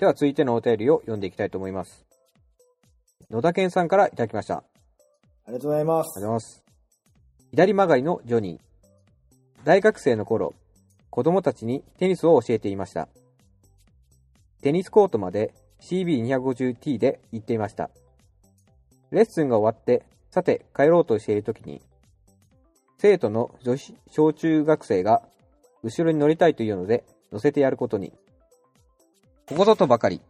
では続いてのお便りを読んでいきたいと思います。野田健さんからいただきました。ありありがとうございまがとうす。ございます。左曲がりのジョニー。大学生の頃、子供たちにテニスを教えていました。テニスコートまで CB250T で行っていました。レッスンが終わって、さて帰ろうとしている時に、生徒の女子小中学生が後ろに乗りたいというので乗せてやることに。ここぞとばかり、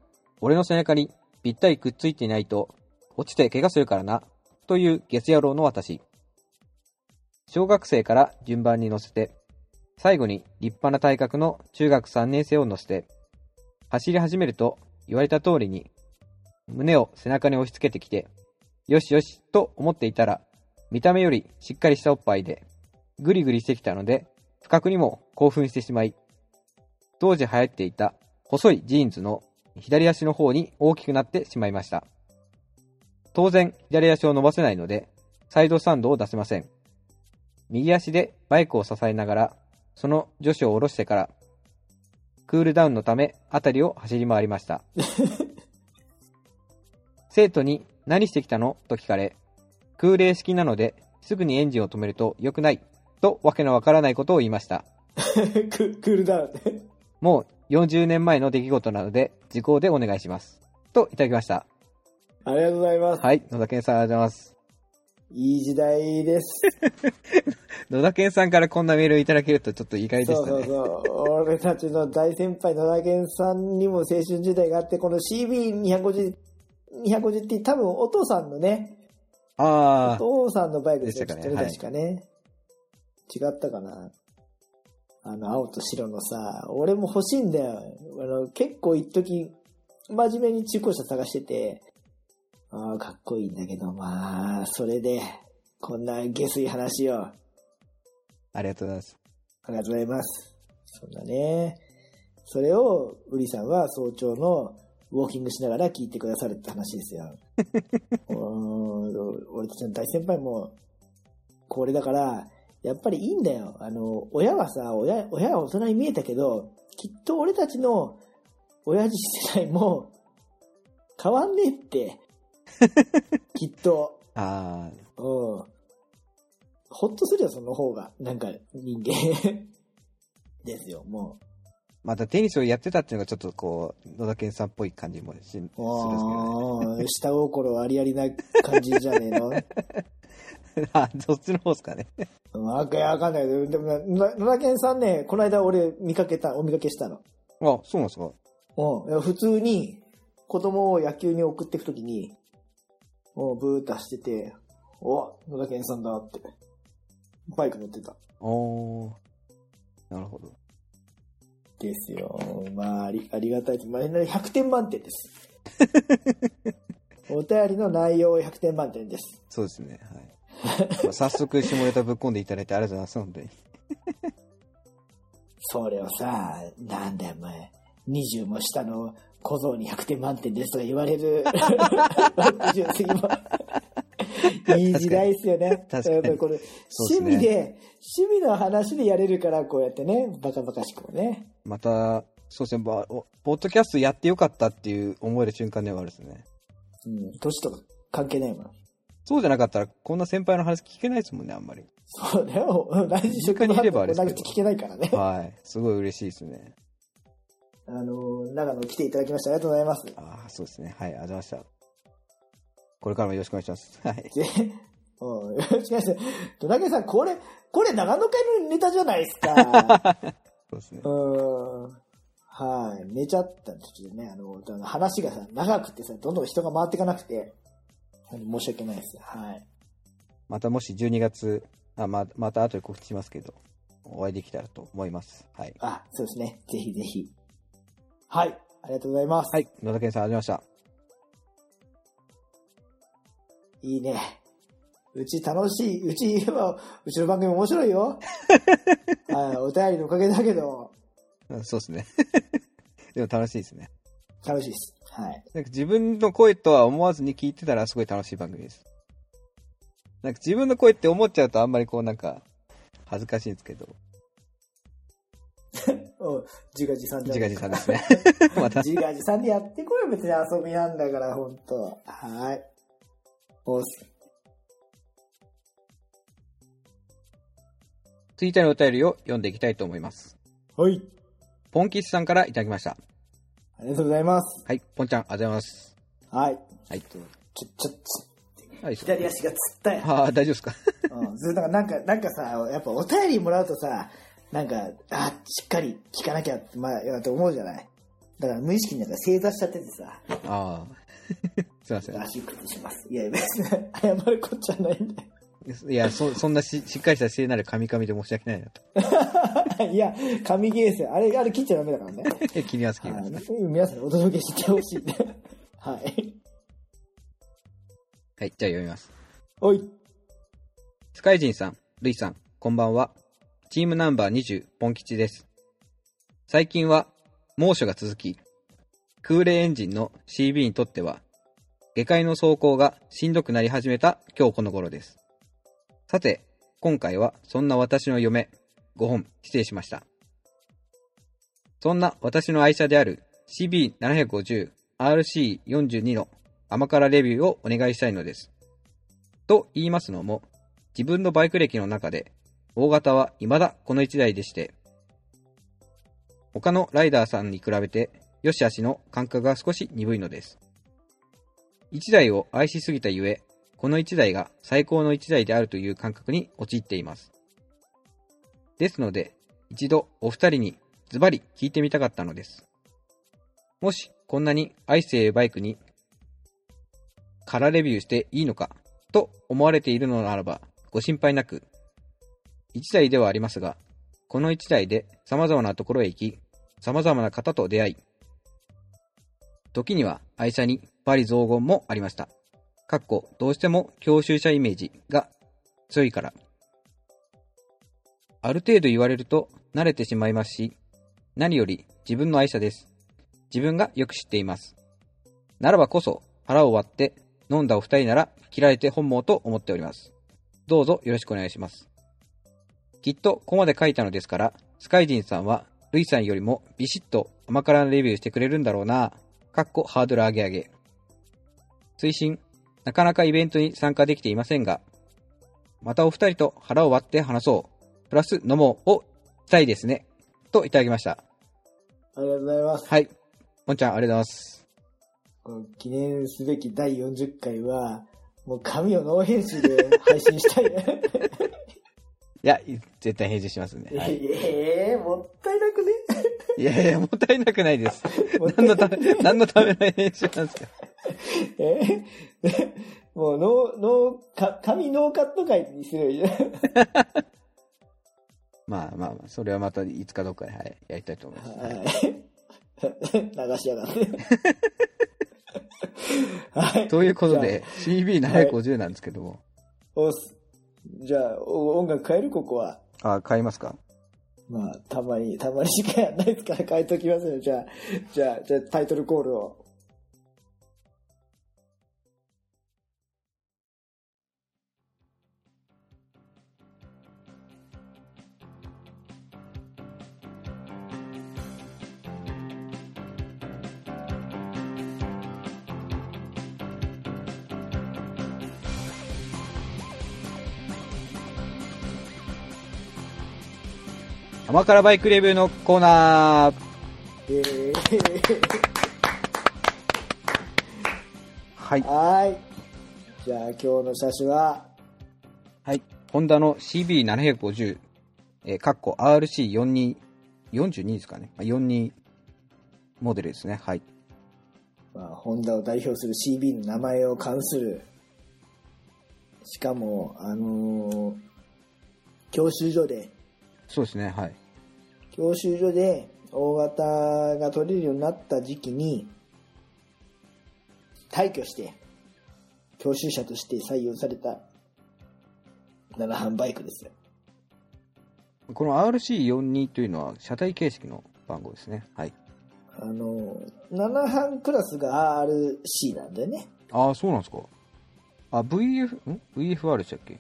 俺の背中にぴったりくっついていないと落ちて怪我するからな、というゲス野郎の私。小学生から順番に乗せて、最後に立派な体格の中学3年生を乗せて、走り始めると言われた通りに、胸を背中に押し付けてきて、よしよしと思っていたら、見た目よりしっかりしたおっぱいで、ぐりぐりしてきたので、不覚にも興奮してしまい、当時流行っていた細いジーンズの左足の方に大きくなってしまいました。当然、左足を伸ばせないので、サイドスタンドを出せません。右足でバイクを支えながら、その女子を下ろしてから、クールダウンのため、辺りを走り回りました。生徒に何してきたの？と聞かれ、空冷式なので、すぐにエンジンを止めると良くない、とわけのわからないことを言いました。ククールダウン。もう40年前の出来事なので、時効でお願いします。といただきました。ありがとうございます。はい、野田健さんありがとうございます。いい時代です。野田健さんからこんなメールいただけるとちょっと意外でしたね。そうそうそう。俺たちの大先輩野田健さんにも青春時代があって、この CB250、250って多分お父さんのね、おああ、父さんのバイクですよ、きっとね、でしたかねはい確かね。違ったかな。あの、青と白のさ、俺も欲しいんだよ。あの、結構一時真面目に中古車探してて、ああ、かっこいいんだけど、まあ、それで、こんな下水話を。あありがとうございます。りがとうございます。そんなね。それを、ウリさんは早朝のウォーキングしながら聞いてくださるって話ですよ。俺たちの大先輩も、これだから、やっぱりいいんだよ。あの、親はさ、親、親は大人に見えたけど、きっと俺たちの親父世代も変わんねえって。きっと。ああ、うん。ほっとするよ、その方が。なんか、人間。ですよ、もう。またテニスをやってたっていうのがちょっとこう、野田健さんっぽい感じもしするんですけどね。下心ありありな感じじゃねえの？あ、そっちの方ですかね。わかわかんないけど。でもな、な野田健さんね、この間俺見かけた、お見かけしたの。あ、そうなんですか。うん。普通に、子供を野球に送っていくときに、もうブーッと走ってて、お野田健さんだって。バイク乗ってた。おー。なるほど。ですよ。まあ、ありありがたい。まあ、100点満点です。お便りの内容100点満点です。そうですね。早速、下ネタぶっ込んでいただいてありがとうございます、本当に。それをさ、なんだよ、お前。20も下の小僧に100点満点ですとか言われる。60過ぎも。いい時代ですよね。確かにこれ、趣味で、趣味の話でやれるから、こうやってね、バカバカしくもね。また、そうですね、ポッドキャストやってよかったっていう思える瞬間ではあるですね。うん、年とか関係ないもん。そうじゃなかったら、こんな先輩の話聞けないですもんね、あんまり。そうだよ。同じ職場にいればあれ聞けないからね。はい。すごい嬉しいですね。あの、長野来ていただきましてありがとうございます。ああ、そうですね。はい、ありがとうございました。これからもよろしくお願いします。はい。で、うん、よろしくお願いします。ドラケさん、これ、これ長野会のネタじゃないですか。そうですねう。ーん。はい。寝ちゃった時でね、あの、あの話がさ、長くてさ、どんどん人が回っていかなくて、申し訳ないです。はい。またもし12月、あままた後で告知しますけど、お会いできたらと思います。はい。あ、そうですね。ぜひぜひ。はい。ありがとうございます。はい。野田健さん、ありがとうございまいいね。うち楽しい。うちは、うちの番組面白いよ。はい。お便りのおかげだけど。そうですね。でも楽しいですね。楽しいです。はい。なんか自分の声とは思わずに聞いてたらすごい楽しい番組です。なんか自分の声って思っちゃうとあんまりこうなんか恥ずかしいんですけど。うん自画自賛じゃん。自画自賛ですね。また。自画自賛でやってこいよ、別に遊びなんだから、ほんと。はーい。おっす。ツイッターのお便りを読んでいきたいと思います。はい。ポンキスさんからいただきました。ありがとうございます。はい、ポンちゃん、ありがとうございます。はい。はい。ちょ、ちょ、ちょ、はい、左足がつったよ。ああ、大丈夫ですか？うん、ずっとなんか、なんかさ、やっぱお便りもらうとさ、なんか、あ、しっかり聞かなきゃって、まあ、やと思うじゃない？だから無意識になんか正座しちゃっててさ、ああ。すいません。足崩します。いや、別に謝るこっちゃないんだよ。いや、そ、そんなししっかりした聖なる神々で申し訳ないなと。いや、神ゲーセン、あれ、あれ切っちゃダメだからね。気にます、気にます。はい皆さんにお届けしてほしいんで。はい。はい、じゃあ読みます。おい。スカイジンさん、ルイさん、こんばんは。チームナンバー20、ポン吉です。最近は猛暑が続き、空冷エンジンの CB にとっては、下界の走行がしんどくなり始めた今日この頃です。さて、今回はそんな私の嫁、5本失礼しました。そんな私の愛車である CB750 RC42 の甘辛レビューをお願いしたいのです。と言いますのも、自分のバイク歴の中で、大型は未だこの1台でして、他のライダーさんに比べて、良し悪しの感覚が少し鈍いのです。1台を愛しすぎたゆえ、この1台が最高の1台であるという感覚に陥っています。ですので、一度お二人にズバリ聞いてみたかったのです。もし、こんなに愛しているバイクに、空レビューしていいのか、と思われているのならば、ご心配なく。一台ではありますが、この一台で様々なところへ行き、様々な方と出会い、時には愛車にバリ雑言もありました。かっこ、どうしても教習者イメージが強いから。ある程度言われると慣れてしまいますし、何より自分の愛車です。自分がよく知っています。ならばこそ腹を割って飲んだお二人なら切られて本望と思っております。どうぞよろしくお願いします。きっとここまで書いたのですから、スカイジンさんはルイさんよりもビシッと甘辛なレビューしてくれるんだろうな。かっこハードル上げ上げ。推進、なかなかイベントに参加できていませんが、またお二人と腹を割って話そう。プラス飲もうをしたいですね。といただきました。ありがとうございます。はい。もんちゃん、ありがとうございます。この記念すべき第40回は、もう紙をノー編集で配信したいね。いや、絶対返事しますんで。はい、ええもったいなくねいやいや、もったいなくないです。何のため、何のための編集なんですか。え？もうノー、ノー、か紙ノーカット回にすればいいじゃん。まあまあまあ、それはまたいつかどっかで、はい、やりたいと思います。はい。流しやがって。はい。ということで、CB750 なんですけども。おっす。じゃあ、お音楽変える？ここは。あ、買いますかまあ、たまに、たまにしかやんないですから変えときますよ。じゃあ、じゃあ、じゃあタイトルコールを。甘辛バイクレビューのコーナー。えー、はい。はい。じゃあ、今日の車種は、はい。ホンダの CB750、えー、かっこ RC42、42ですかね。まあ42モデルですね。はい。まあ、ホンダを代表する CB の名前を冠する、しかも、あのー教習所で、そうですね。はい。教習所で大型が取れるようになった時期に、退去して、教習車として採用された、7班バイクですよ。この RC42 というのは車体形式の番号ですね。はい。あのー、7班クラスが RC なんだよね。ああ、そうなんですか。あ、VF、ん ?VFR でしたっけ？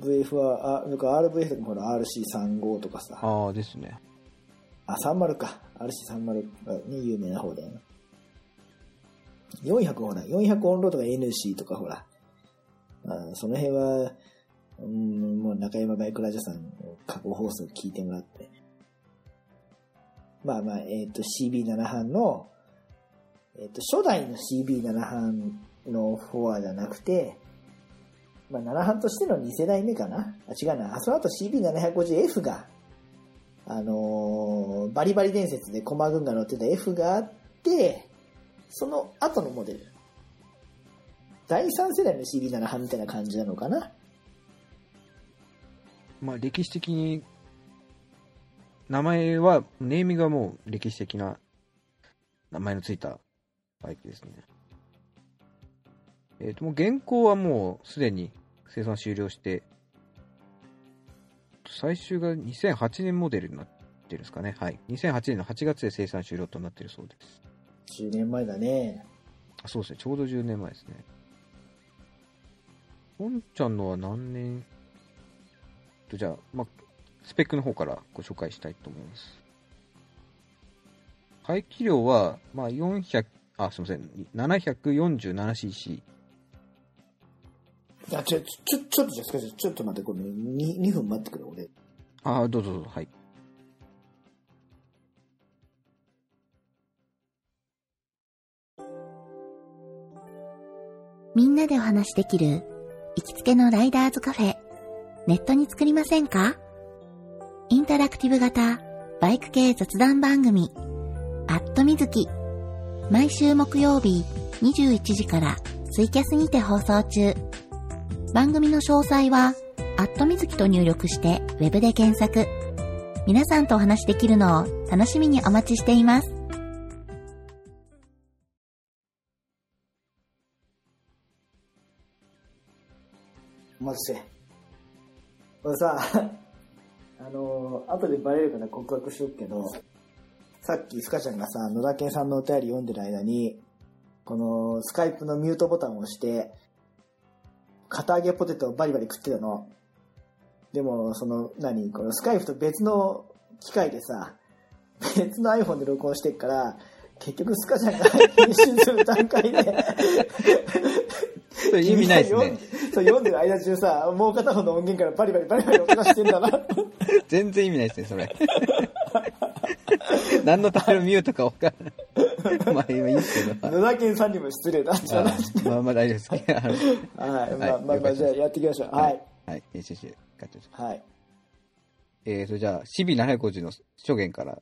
VF は、あ、なんか RVF とかもほら RC35 とかさ、ああ、ですね。あ、30か。RC30 がね、有名な方だよな。400ほら、400オンロードが NC とかほら。あその辺は、うん、もう中山バイクラジオさんの過去放送聞いてもらって。まあまあ、えっ、と、CB7 班の、えっ、と、初代の CB7 班のフォアじゃなくて、まあ、7班としての2世代目かなあ、違うな。あその後 CB750F が、あのーバリバリ伝説で駒軍が乗ってた F があって、その後のモデル。第3世代の CB7 班みたいな感じなのかなまあ歴史的に、名前は、ネーミングはもう歴史的な名前のついたバイクですね。えっ、と、もう現行はもうすでに生産終了して、最終が2008年モデルになってるんですかね。はい。2008年の8月で生産終了となっているそうです。10年前だね。あそうですね。ちょうど10年前ですね。本ちゃんのは何年？と、じゃあ、まあ、スペックの方からご紹介したいと思います。排気量は、まあ、400、あ、すみません、747cc。あ、ちょ、ちょ、ちょっとじゃ、少し、ちょっと待って、これ、2、2分待ってくれ、俺。あ、どうぞどうぞ、はい。みんなでお話しできる行きつけのライダーズカフェ、ネットに作りませんか？インタラクティブ型バイク系雑談番組、アットみずき。毎週木曜日21時からツイキャスにて放送中。番組の詳細は、アットみずきと入力してウェブで検索。皆さんとお話しできるのを楽しみにお待ちしています。お待ちして。これさ、あの後でバレるから告白しとくけど、さっきスカちゃんがさ、野田健さんのお便り読んでる間に、このスカイプのミュートボタンを押して、片揚げポテトをバリバリ食ってたの。でも、その、何？このスカイプと別の機械でさ、別の iPhone で録音してっから、結局スカちゃんが編集する段階で、意味ないですね。そう読んでる間中さ、もう片方の音源からバリバリバリバリ音がしてんだな。全然意味ないですね、それ。何のためのミュートか分からない。まあ、今いいですけど。野田健さんにも失礼だってあ話。まあまあ大丈夫です。はい。まあはいまあまあ、じゃあやっていきましょう。はい。。はい。練習して、ガチャガチャはい。えーと、じゃあ、CB750 の初言から、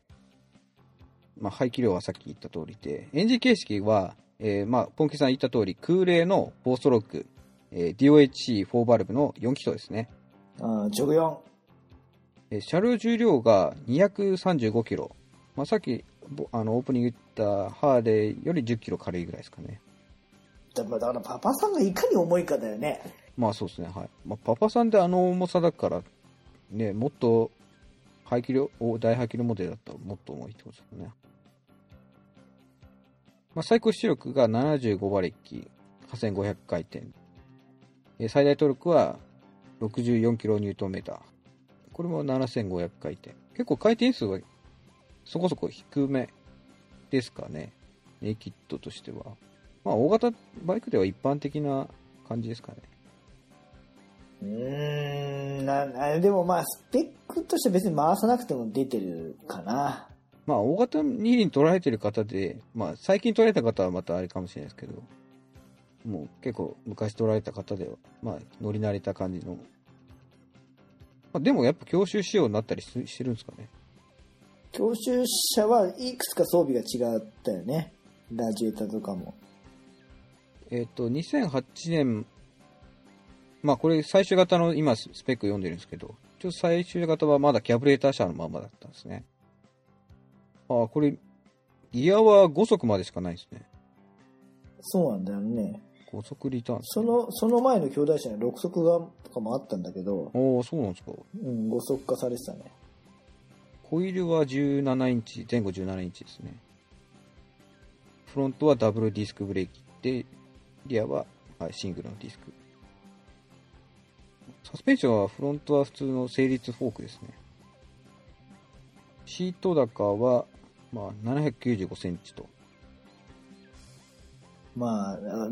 まあ、排気量はさっき言った通りで、エンジン形式は、えーまあ、ポンキさん言った通り、空冷の4ストローク、えー DOHC4 バルブの4気筒ですね。あージョグ4。えー車両重量が235キロ。まあ、さっき、ぼあの、オープニング言ったハーレーより10キロ軽いぐらいですかね。だだからパパさんがいかに重いかだよね。まあそうですね、はい。まあ、パパさんであの重さだから、ね、もっと排気量、お大排気量モデルだったらもっと重いってことですよね。まあ、最高出力が75馬力、8500回転。えー最大トルクは64キロニュートンメーター。これも7500回転。結構回転数はそこそこ低めですかね。ネイキッドとしては。まあ、大型バイクでは一般的な感じですかね。うーんなな、でもまあ、スペックとして別に回さなくても出てるかな。まあ、大型二輪取られてる方で、まあ、最近取られた方はまたあれかもしれないですけど、もう結構昔取られた方では、まあ、乗り慣れた感じの。まあ、でもやっぱ教習仕様になったりししてるんですかね。教習車はいくつか装備が違ったよね。ラジエーターとかも。えっ、と、2008年、まあこれ最終型の今スペック読んでるんですけど、ちょっと最終型はまだキャブレーター車のままだったんですね。ああ、これ、ギアは5速までしかないですね。そうなんだよね。5速リターン。その、その前の兄弟車に6速がとかもあったんだけど、おおそうなんですか。うん、5速化されてたね。ホイールは17インチ、前後17インチですね。フロントはダブルディスクブレーキで、リアは、はい、シングルのディスク。サスペンションはフロントは普通の成立フォークですね。シート高は、まあ、795センチと。まあ、あ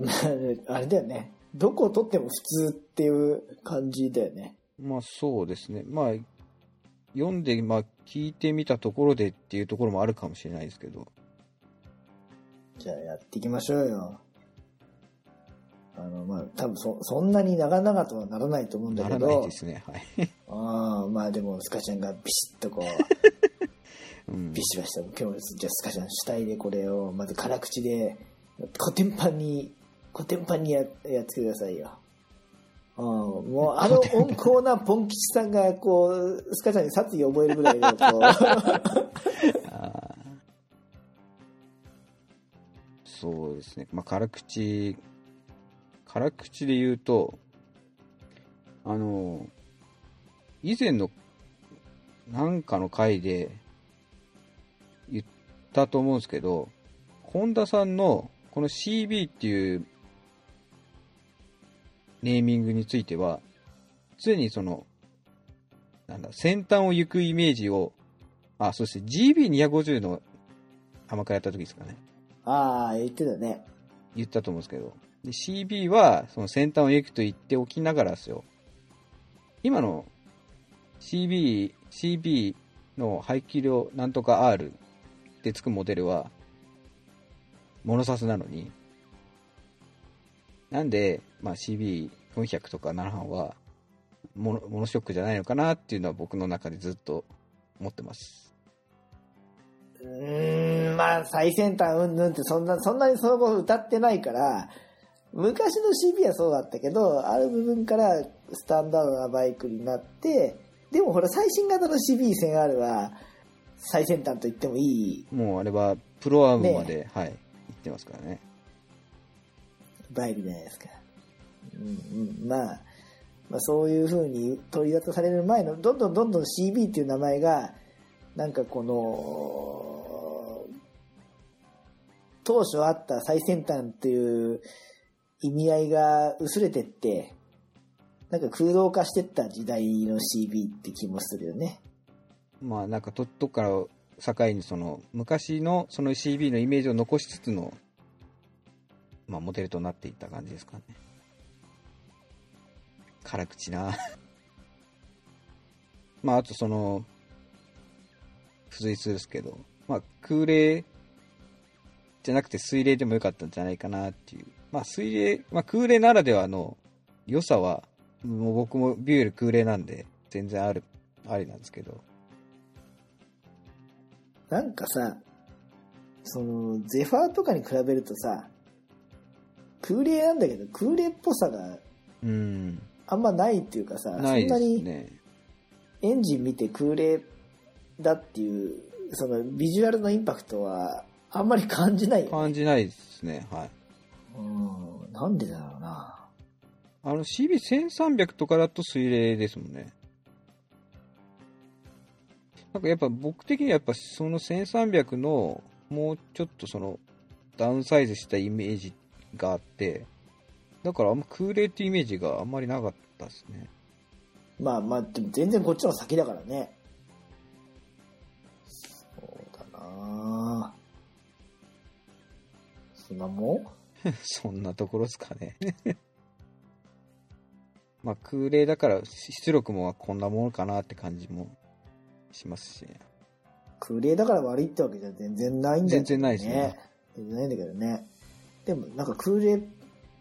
あれだよね。どこを取っても普通っていう感じだよね。まあそうですね。まあ、読んで、まあ聞いてみたところでっていうところもあるかもしれないですけど。じゃあやっていきましょうよ。あの、まあ、多分そ、そんなに長々とはならないと思うんだなけど。らないですね。はい。ああ、まあでも、スカちゃんがビシッとこう、うんビシバシと、今日、じゃあスカちゃん主体でこれを、まず辛口で、コテンパンに、コテンパンにややっつけてくださいよ。うん、もう、あの温厚なポン吉さんが、こう、スカちゃんに殺意を覚えるぐらいの、こう、そうですね。まあ辛口、辛口で言うと、あの、以前のなんかの回で言ったと思うんですけど、本田さんのこの CB っていうネーミングについては、常にその、なんだ、先端を行くイメージを、あ、そして GB250 の甘会やった時ですかね。ああ、言ってたね。言ったと思うんですけど。で CB はその先端を行くと言っておきながらですよ。今の CB、CB の排気量なんとか R ってつくモデルは、モノサスなのに、なんで、まあ、CB400 とか7班はモノ、モノショックじゃないのかなっていうのは僕の中でずっと思ってます。うーん、まあ、最先端うんぬんってそんな、そんなにその後歌ってないから、昔の CB はそうだったけど、ある部分からスタンダードなバイクになって、でもほら、最新型の CB1000R は、最先端と言ってもいいもうあれはプロアームまで、はい、行ってますからね。バイクじゃないですか。うんうん、まあ、まあ、そういう風に取り沙汰される前の、どんどんどんどん CB っていう名前が、なんかこの、当初あった最先端っていう意味合いが薄れてって、なんか空洞化してった時代の CB って気もするよね。まあなんかとどっから境にその昔のその CB のイメージを残しつつの、まあ、モデルとなっていった感じですかね。辛口な。まああとその付随するですけど。まあ空冷じゃなくて水冷でもよかったんじゃないかなっていう。まあ水冷、まあ、空冷ならではの良さはもう僕もビュール空冷なんで全然あるありなんですけど。なんかさ、その、ゼファーとかに比べるとさ、空冷なんだけど、空冷っぽさがうん。あんまないっていうかさ、ないでそんなにエンジン見て空冷だっていう、そのビジュアルのインパクトはあんまり感じないよね。感じないですね。はい。うん、なんでだろうな。あの CB1300 とかだと水冷ですもんね。なんかやっぱ僕的にはやっぱその1300のもうちょっとそのダウンサイズしたイメージがあってだからあんま空冷ってイメージがあんまりなかったですねまあまあ、でも全然こっちの先だからね。そうだなそんなも？ん そんなところですかね まあ空冷だから出力もこんなものかなって感じもしますしね空冷だから悪いってわけじゃ全然ないんだよ全然ないですね。全然ないんだけどね。でもなんか空冷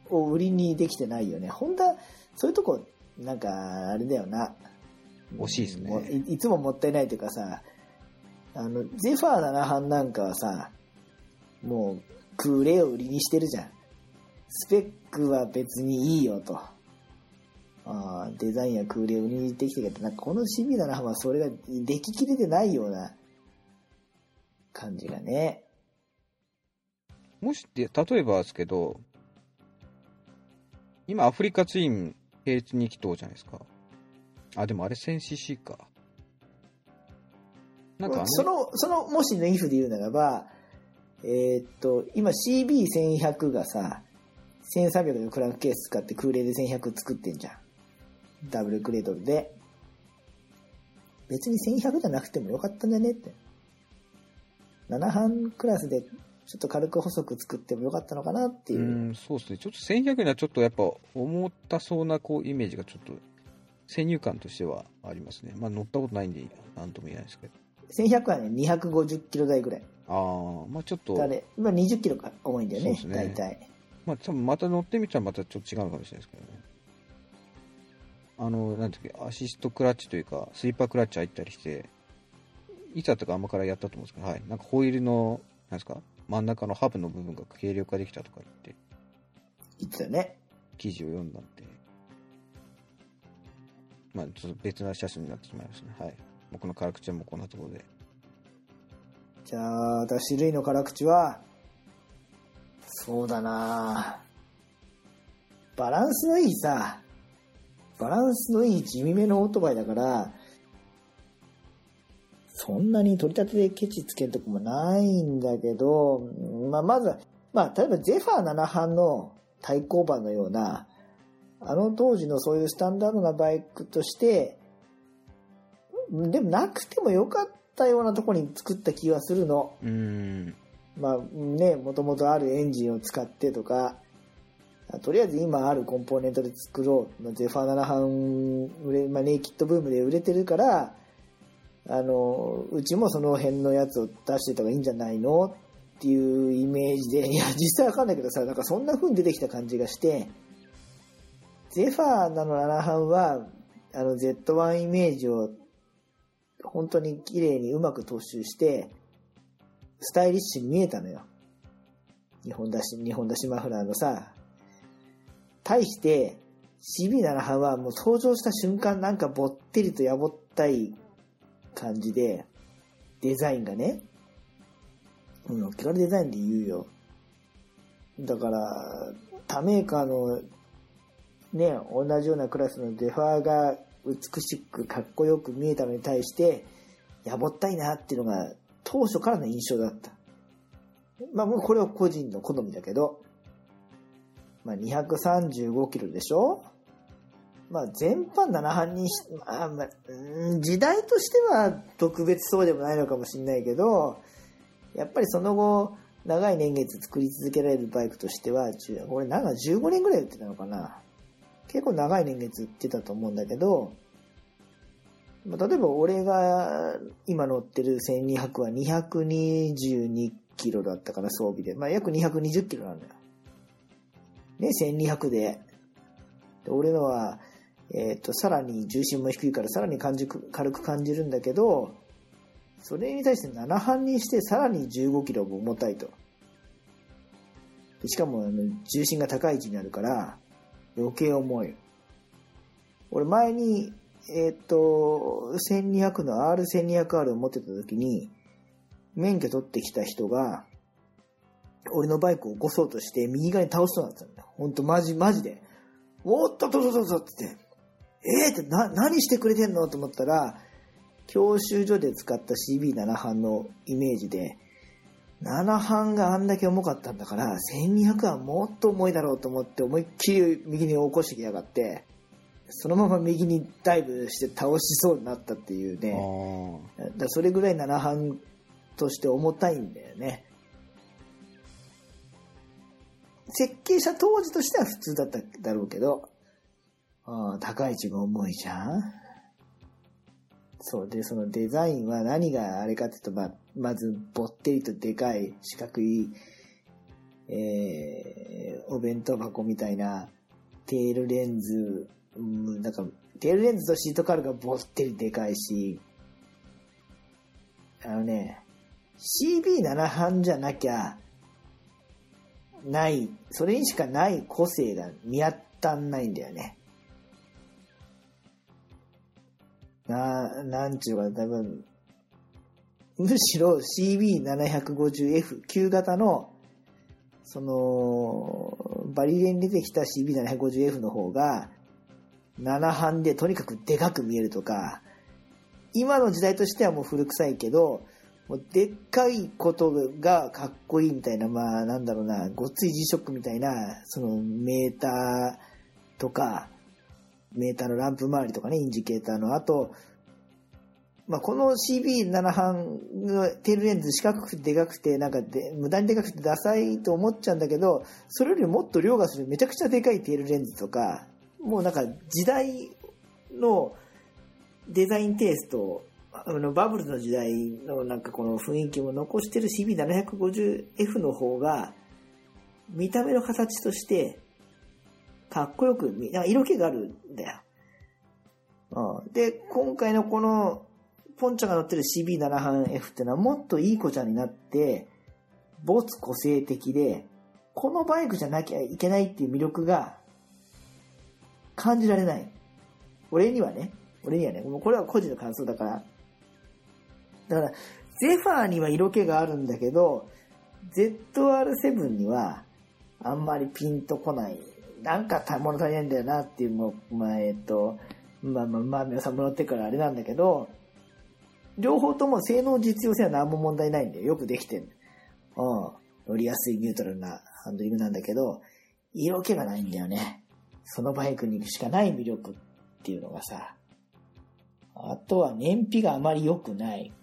を売りにできてないよね。ホンダ、そういうとこ、なんかあれだよな。惜しいですねいいつももったいないというかさ、あの、ゼファー7班なんかはさ、もう空冷を売りにしてるじゃん。スペックは別にいいよと。あーデザインや空冷を売りにできてるけど、なんかこの CB7 班はそれができきれてないような感じがね。もしで、例えばですけど、今アフリカツイン並列2気筒じゃないですか。あ、でもあれ 1000cc か。なんか、その、その、もしね、if で言うならば、えーっと、今 CB1100 がさ、1300のクランクケース使って空冷で1100作ってんじゃん。ダブルクレードルで。別に1100じゃなくてもよかったんじゃねって。7班クラスでちょっと軽く細く作ってもよかったのかなっていうう。ん、そうですね。ちょっと1100にはちょっとやっぱ重たそうなこうイメージがちょっと先入観としてはありますね。まあ乗ったことないんでなんとも言えないですけど。1100はね、250キロ台ぐらい。ああ、まあちょっと、あれ、今20キロか重いんだよね、ね大体。まあ多分また乗ってみたらまたちょっと違うのかもしれないですけどね。あの、なんていうか、アシストクラッチというか、スイーパークラッチ入ったりして、いつだったかあんまからやったと思うんですけど、はい。なんかホイールの、なんですか、真ん中のハブの部分が軽量化できたとか言って、言ってたよね。記事を読んだんで、まあちょっと別な写真になってしまいましたね。はい。僕の辛口はもうこんなところで。じゃあ、私、類の辛口は、そうだなバランスのいいさ、バランスのいい地味めのオートバイだから、そんなに取り立てでケチつけるとこもないんだけど、まあ、まずは、まあ、例えばゼファー7班の対抗馬のような、あの当時のそういうスタンダードなバイクとして、でもなくてもよかったようなところに作った気がするの。うーん。まあね、もともとあるエンジンを使ってとか、とりあえず今あるコンポーネントで作ろう。まあゼファー7班売れ、まあ、ネイキッドブームで売れてるから、あの、うちもその辺のやつを出してた方がいいんじゃないのっていうイメージで、いや、実際わかんないけどさ、なんかそんな風に出てきた感じがして、ゼファーなの7班は、あの Z1 イメージを本当に綺麗にうまく踏襲して、スタイリッシュに見えたのよ。日本だし、日本だしマフラーのさ。対して、CB7 班はもう登場した瞬間なんかぼってりとやぼったい感じで、デザインがね。うん、のっけからデザインで言うよ。だから、他メーカーのね、同じようなクラスのデファーが美しくかっこよく見えたのに対して、やぼったいなっていうのが当初からの印象だった。まあこれは個人の好みだけど、まあ235キロでしょ？まあ全般7班に、まあまあ、時代としては特別そうでもないのかもしれないけど、やっぱりその後、長い年月作り続けられるバイクとしては、じゅこれなんか15年ぐらい売ってたのかな結構長い年月売ってたと思うんだけど、まあ例えば俺が今乗ってる1200は222キロだったかな、装備で。まあ約220キロなんだよ。ね、1200。で俺のは、えっ、と、さらに重心も低いからさらに感じ軽く感じるんだけど、それに対して7半にしてさらに15キロも重たいと。でしかもあの重心が高い位置にあるから余計重い。俺前に、えっ、と、1200の R1200R を持ってた時に、免許取ってきた人が、俺のバイクを起こそうとして右側に倒しそうになったんだよ。ほんとマジマジで。おっとっとっとっとっとって言って、えー、ってな、何してくれてんの？と思ったら、教習所で使った CB7 班のイメージで、7班があんだけ重かったんだから、1200はもっと重いだろうと思って思いっきり右に起こしてきやがって、そのまま右にダイブして倒しそうになったっていうあね。あ。だそれぐらい7班として重たいんだよね。設計者当時としては普通だっただろうけど、あ高い位置が重いじゃんそうで、そのデザインは何があれかっていうと、ま、まず、ぼってりとでかい四角い、えー、お弁当箱みたいな、テールレンズ、うん、なんか、テールレンズとシートカールがぼってりでかいし、あのね、CB7 班じゃなきゃ、ない、それにしかない個性が見当たんないんだよね。な、なんちゅうか、多分、むしろ CB750F、旧型の、その、バリレに出てきた CB750F の方が、7班でとにかくでかく見えるとか、今の時代としてはもう古臭いけど、もうでっかいことがかっこいいみたいな、まあなんだろうな、ごっつい G ショックみたいな、そのメーターとか、メーターのランプ周りとかね、インジケーターの、あと、まあ、この CB7 半のテールレンズ四角くてでかくて、なんかで、無駄にでかくてダサいと思っちゃうんだけど、それよりもっと量がするめちゃくちゃでかいテールレンズとか、もうなんか時代のデザインテイスト、あのバブルの時代のなんかこの雰囲気も残してる CB750F の方が、見た目の形として、かっこよく見、なんか色気があるんだよ。うん、で、今回のこの、ポンチャが乗ってる CB7 半 F ってのはもっといい子ちゃんになって、没個性的で、このバイクじゃなきゃいけないっていう魅力が感じられない。俺にはね、俺にはね、もうこれは個人の感想だから。だから、ゼファーには色気があるんだけど、ZR7 にはあんまりピンとこない。なんか物足りないんだよなっていうのを、まあ、えっと、まあまあまあ、皆さんも乗ってからあれなんだけど、両方とも性能実用性は何も問題ないんだよ。よくできてる。うん。乗りやすいニュートラルなハンドリングなんだけど、色気がないんだよね。そのバイクに行くしかない魅力っていうのがさ。あとは燃費があまり良くない。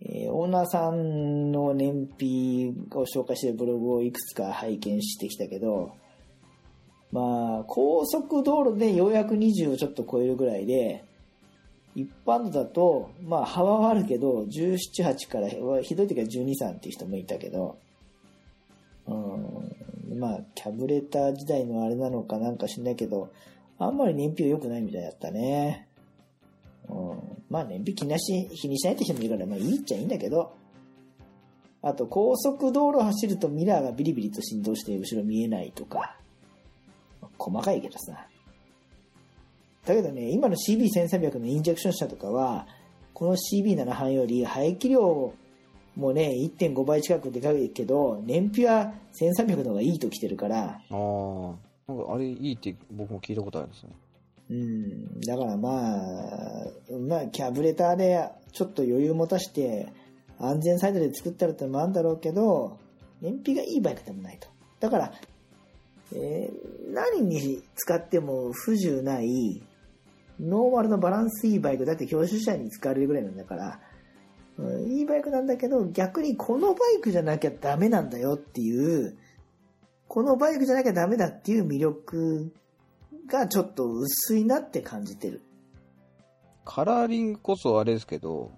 えーオーナーさんの燃費を紹介してるブログをいくつか拝見してきたけど、まあ、高速道路でようやく20をちょっと超えるぐらいで、一般道だと、まあ、幅はあるけど、17、8から、ひどい時は12、3っていう人もいたけど、うん、まあ、キャブレター時代のあれなのかなんか知んないけど、あんまり燃費は良くないみたいだったね。うん、まあ、燃費気にし気にしないって人もいるから、まあ、いいっちゃいいんだけど、あと、高速道路走るとミラーがビリビリと振動して後ろ見えないとか、細かいけどさ。だけどね、今の CB1300 のインジェクション車とかは、この CB7 半より排気量もね、1.5倍近くでかいけど、燃費は1300の方がいいと来てるから、ああ。なんかあれいいって僕も聞いたことあるんですね。うん、だからまあ、まあ、キャブレターでちょっと余裕持たして、安全サイドで作ってあるってのもあるんだろうけど、燃費がいいバイクでもないと。だから、えー何に使っても不自由ない、ノーマルのバランスいいバイクだって教習車に使われるぐらいなんだから、うんいいバイクなんだけど、逆にこのバイクじゃなきゃダメなんだよっていう、このバイクじゃなきゃダメだっていう魅力がちょっと薄いなって感じてる。カラーリングこそあれですけど、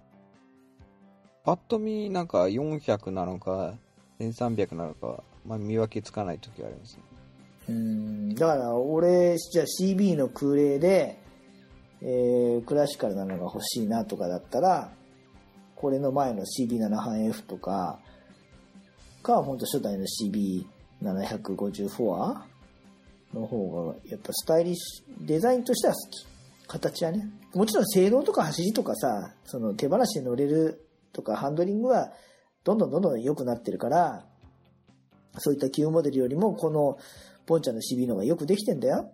パッと見なんか400なのか、1300なのか、まあ見分けつかない時がありますね。うん、だから俺、じゃあ CB の空冷で、えークラシカルなのが欲しいなとかだったら、これの前の CB7 半 F とか、か、ほんと初代の CB754 の方が、やっぱスタイリッシュ、デザインとしては好き。形はね。もちろん性能とか走りとかさ、その手放しで乗れるとかハンドリングはどんどんどんどん良くなってるから、そういった旧モデルよりもこのポンちゃんの CB の方がよくできてんだよ。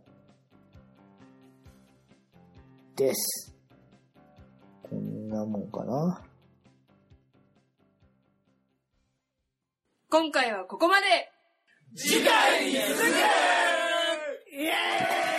です。こんなもんかな。今回はここまでイエーイ